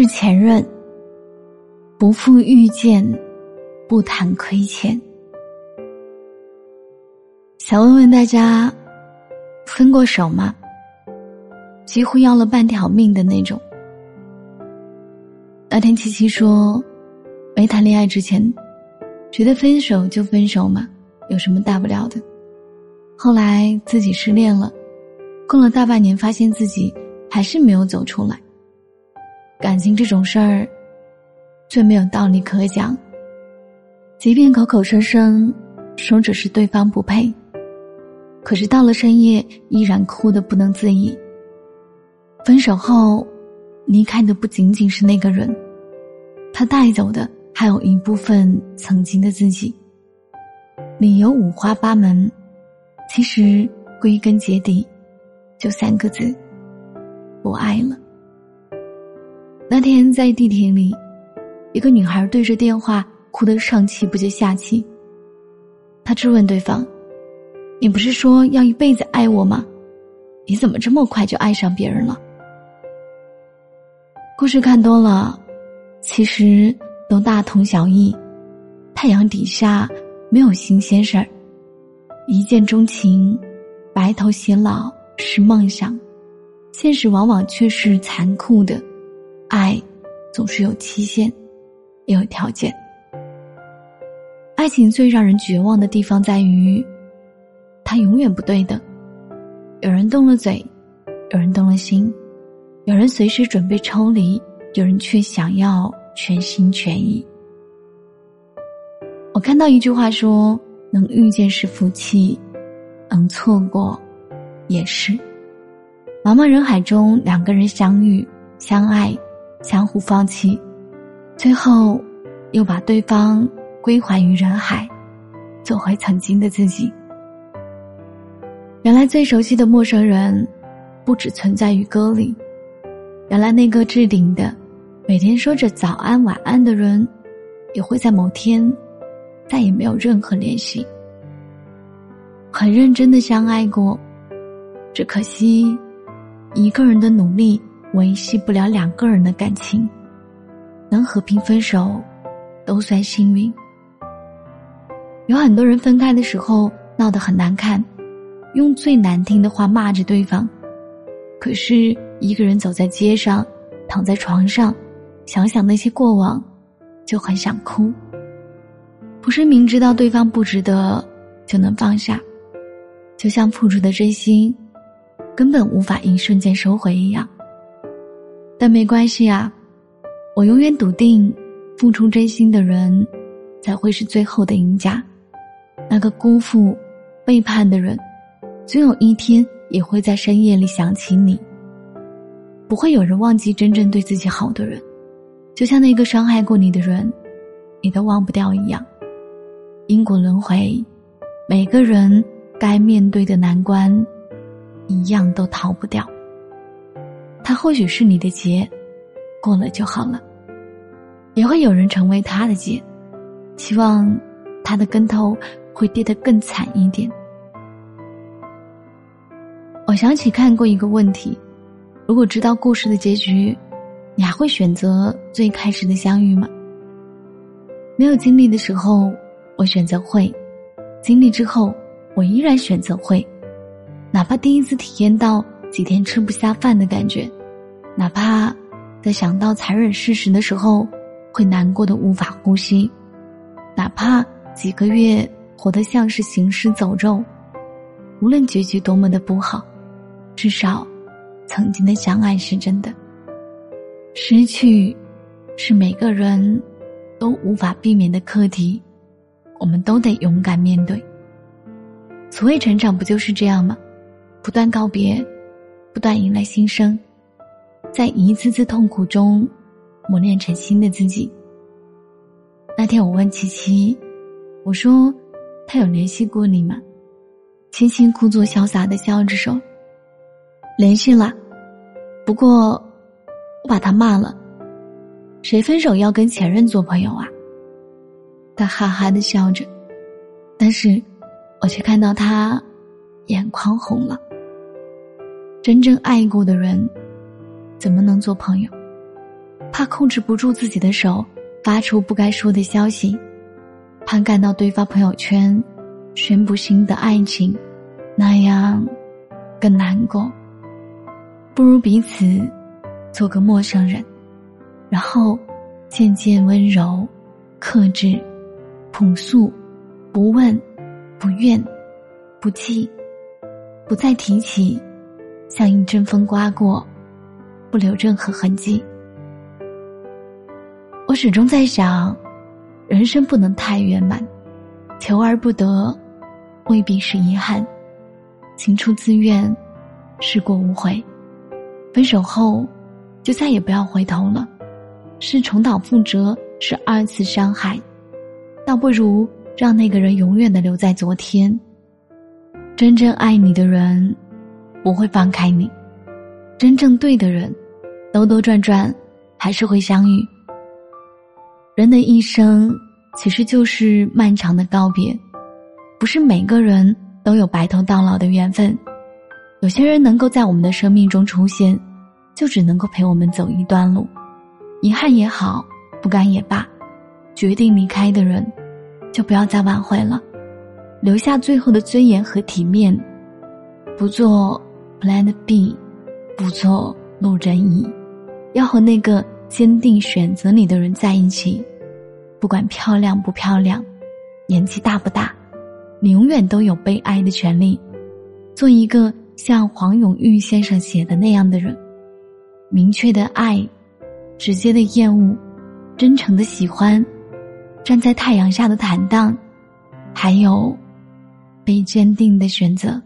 是前任，不负遇见，不谈亏欠。想问问大家，分过手吗？几乎要了半条命的那种。那天七七说，没谈恋爱之前，觉得分手就分手嘛，有什么大不了的。后来自己失恋了，过了大半年，发现自己还是没有走出来。感情这种事儿，最没有道理可讲。即便口口声声说只是对方不配，可是到了深夜依然哭得不能自已。分手后，离开的不仅仅是那个人，他带走的还有一部分曾经的自己。理由五花八门，其实归根结底，就三个字：不爱了。那天在地铁里，一个女孩对着电话哭得上气不接下气。她质问对方：“你不是说要一辈子爱我吗？你怎么这么快就爱上别人了？”故事看多了，其实都大同小异。太阳底下没有新鲜事儿，一见钟情、白头偕老是梦想，现实往往却是残酷的。爱，总是有期限，也有条件。爱情最让人绝望的地方在于，它永远不对等。有人动了嘴，有人动了心，有人随时准备抽离，有人却想要全心全意。我看到一句话说：“能遇见是福气，能错过，也是。”茫茫人海中，两个人相遇、相爱。相互放弃，最后又把对方归还于人海，做回曾经的自己。原来最熟悉的陌生人，不只存在于歌里。原来那个置顶的，每天说着早安晚安的人，也会在某天，再也没有任何联系。很认真的相爱过，只可惜，一个人的努力。维系不了两个人的感情，能和平分手，都算幸运。有很多人分开的时候闹得很难看，用最难听的话骂着对方，可是一个人走在街上，躺在床上，想想那些过往，就很想哭。不是明知道对方不值得就能放下，就像付出的真心，根本无法一瞬间收回一样。但没关系啊，我永远笃定，付出真心的人，才会是最后的赢家。那个辜负、背叛的人，总有一天也会在深夜里想起你。不会有人忘记真正对自己好的人，就像那个伤害过你的人，你都忘不掉一样。因果轮回，每个人该面对的难关，一样都逃不掉。他或许是你的劫，过了就好了。也会有人成为他的劫，希望他的跟头会跌得更惨一点。我想起看过一个问题：如果知道故事的结局，你还会选择最开始的相遇吗？没有经历的时候，我选择会；经历之后，我依然选择会。哪怕第一次体验到几天吃不下饭的感觉。哪怕在想到残忍事实的时候，会难过的无法呼吸；哪怕几个月活得像是行尸走肉，无论结局多么的不好，至少曾经的相爱是真的。失去是每个人都无法避免的课题，我们都得勇敢面对。所谓成长，不就是这样吗？不断告别，不断迎来新生。在一次次痛苦中，磨练成新的自己。那天我问七七，我说：“他有联系过你吗？”七七故作潇洒的笑着说：“联系了，不过我把他骂了。谁分手要跟前任做朋友啊？”他哈哈的笑着，但是我却看到他眼眶红了。真正爱过的人。怎么能做朋友？怕控制不住自己的手发出不该说的消息，怕看到对方朋友圈宣布新的爱情，那样更难过。不如彼此做个陌生人，然后渐渐温柔、克制、朴素，不问、不怨、不记，不再提起，像一阵风刮过，不留任何痕迹。我始终在想，人生不能太圆满，求而不得，未必是遗憾；情出自愿，事过无悔。分手后，就再也不要回头了。是重蹈覆辙，是二次伤害，倒不如让那个人永远的留在昨天。真正爱你的人，不会放开你；真正对的人，兜兜转转，还是会相遇。人的一生其实就是漫长的告别，不是每个人都有白头到老的缘分。有些人能够在我们的生命中出现，就只能够陪我们走一段路。遗憾也好，不甘也罢，决定离开的人，就不要再挽回了，留下最后的尊严和体面，不做 Plan B，不做路人乙，要和那个。坚定选择你的人在一起，不管漂亮不漂亮，年纪大不大，你永远都有被爱的权利。做一个像黄永玉先生写的那样的人，明确的爱，直接的厌恶，真诚的喜欢，站在太阳下的坦荡，还有被坚定的选择。